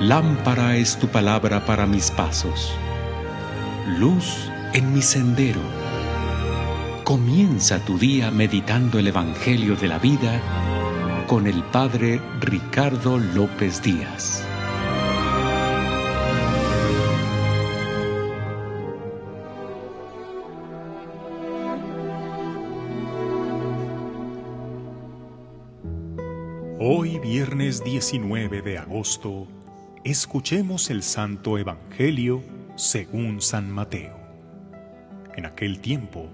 Lámpara es tu palabra para mis pasos, luz en mi sendero. Comienza tu día meditando el Evangelio de la vida con el Padre Ricardo López Díaz. Hoy viernes 19 de agosto, escuchemos el Santo Evangelio según San Mateo. En aquel tiempo,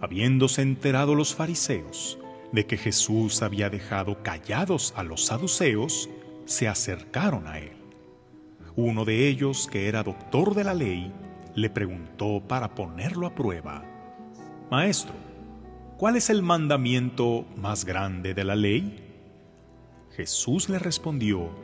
habiéndose enterado los fariseos de que Jesús había dejado callados a los saduceos, se acercaron a él. Uno de ellos, que era doctor de la ley, le preguntó para ponerlo a prueba, Maestro, ¿cuál es el mandamiento más grande de la ley? Jesús le respondió,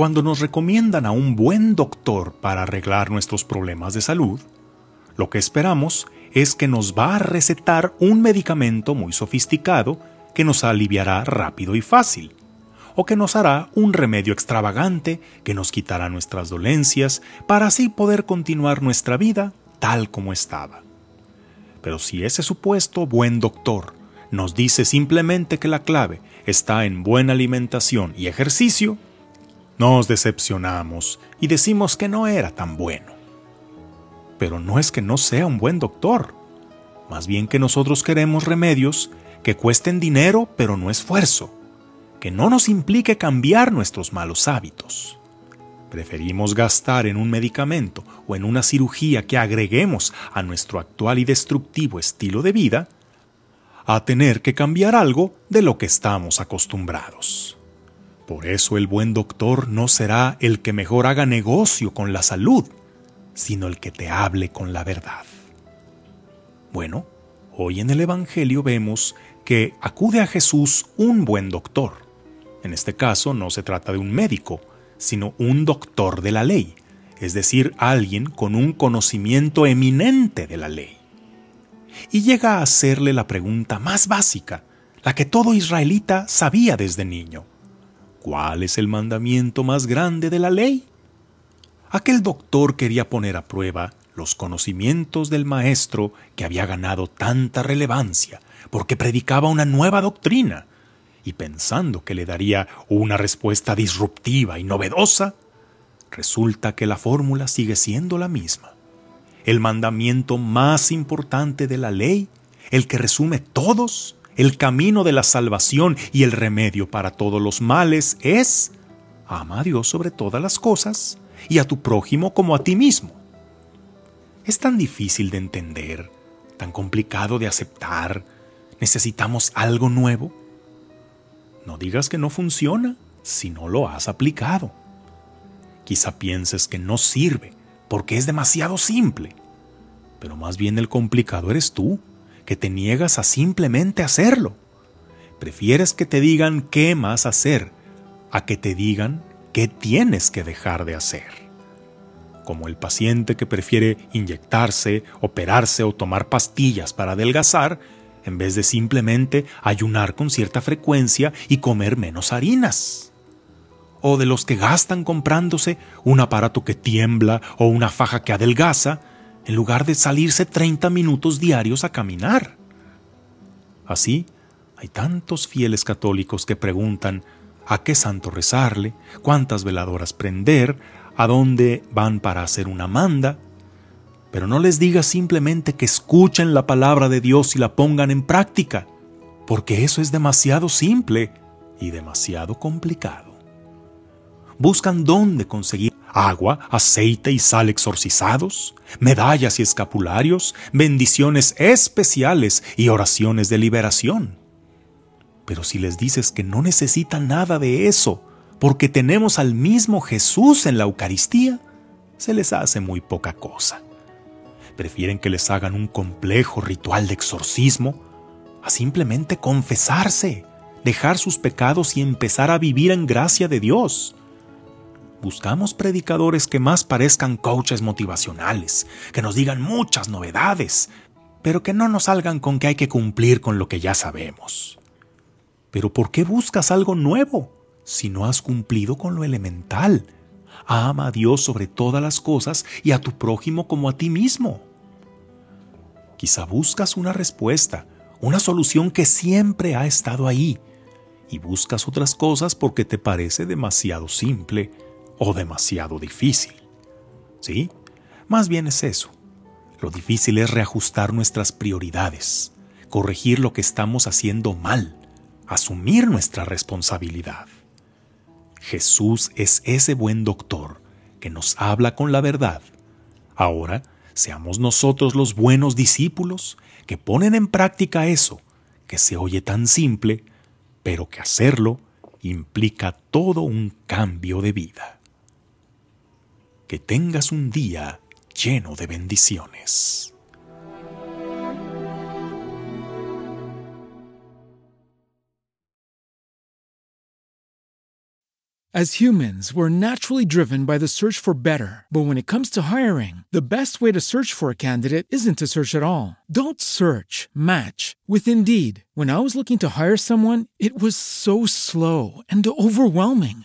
Cuando nos recomiendan a un buen doctor para arreglar nuestros problemas de salud, lo que esperamos es que nos va a recetar un medicamento muy sofisticado que nos aliviará rápido y fácil, o que nos hará un remedio extravagante que nos quitará nuestras dolencias para así poder continuar nuestra vida tal como estaba. Pero si ese supuesto buen doctor nos dice simplemente que la clave está en buena alimentación y ejercicio, nos decepcionamos y decimos que no era tan bueno. Pero no es que no sea un buen doctor, más bien que nosotros queremos remedios que cuesten dinero pero no esfuerzo, que no nos implique cambiar nuestros malos hábitos. Preferimos gastar en un medicamento o en una cirugía que agreguemos a nuestro actual y destructivo estilo de vida a tener que cambiar algo de lo que estamos acostumbrados. Por eso el buen doctor no será el que mejor haga negocio con la salud, sino el que te hable con la verdad. Bueno, hoy en el Evangelio vemos que acude a Jesús un buen doctor. En este caso no se trata de un médico, sino un doctor de la ley, es decir, alguien con un conocimiento eminente de la ley. Y llega a hacerle la pregunta más básica, la que todo israelita sabía desde niño. ¿Cuál es el mandamiento más grande de la ley? Aquel doctor quería poner a prueba los conocimientos del maestro que había ganado tanta relevancia porque predicaba una nueva doctrina y pensando que le daría una respuesta disruptiva y novedosa, resulta que la fórmula sigue siendo la misma. El mandamiento más importante de la ley, el que resume todos, el camino de la salvación y el remedio para todos los males es, ama a Dios sobre todas las cosas y a tu prójimo como a ti mismo. Es tan difícil de entender, tan complicado de aceptar. ¿Necesitamos algo nuevo? No digas que no funciona si no lo has aplicado. Quizá pienses que no sirve porque es demasiado simple. Pero más bien el complicado eres tú, que te niegas a simplemente hacerlo. Prefieres que te digan qué más hacer a que te digan qué tienes que dejar de hacer. Como el paciente que prefiere inyectarse, operarse o tomar pastillas para adelgazar, en vez de simplemente ayunar con cierta frecuencia y comer menos harinas. O de los que gastan comprándose un aparato que tiembla o una faja que adelgaza, en lugar de salirse 30 minutos diarios a caminar. Así, hay tantos fieles católicos que preguntan a qué santo rezarle, cuántas veladoras prender, a dónde van para hacer una manda, pero no les digas simplemente que escuchen la palabra de Dios y la pongan en práctica, porque eso es demasiado simple y demasiado complicado. Buscan dónde conseguir agua, aceite y sal exorcizados, medallas y escapularios, bendiciones especiales y oraciones de liberación. Pero si les dices que no necesitan nada de eso, porque tenemos al mismo Jesús en la Eucaristía, se les hace muy poca cosa. Prefieren que les hagan un complejo ritual de exorcismo a simplemente confesarse, dejar sus pecados y empezar a vivir en gracia de Dios. Buscamos predicadores que más parezcan coaches motivacionales, que nos digan muchas novedades, pero que no nos salgan con que hay que cumplir con lo que ya sabemos. Pero ¿por qué buscas algo nuevo si no has cumplido con lo elemental? Ama a Dios sobre todas las cosas y a tu prójimo como a ti mismo. Quizá buscas una respuesta, una solución que siempre ha estado ahí, y buscas otras cosas porque te parece demasiado simple o demasiado difícil. ¿Sí? Más bien es eso. Lo difícil es reajustar nuestras prioridades, corregir lo que estamos haciendo mal, asumir nuestra responsabilidad. Jesús es ese buen doctor que nos habla con la verdad. Ahora, Seamos nosotros los buenos discípulos que ponen en práctica eso, que se oye tan simple, pero que hacerlo implica todo un cambio de vida. Que tengas un día lleno de bendiciones. As humans, we're naturally driven by the search for better. But when it comes to hiring, the best way to search for a candidate isn't to search at all. Don't search, match with Indeed. When I was looking to hire someone, it was so slow and overwhelming.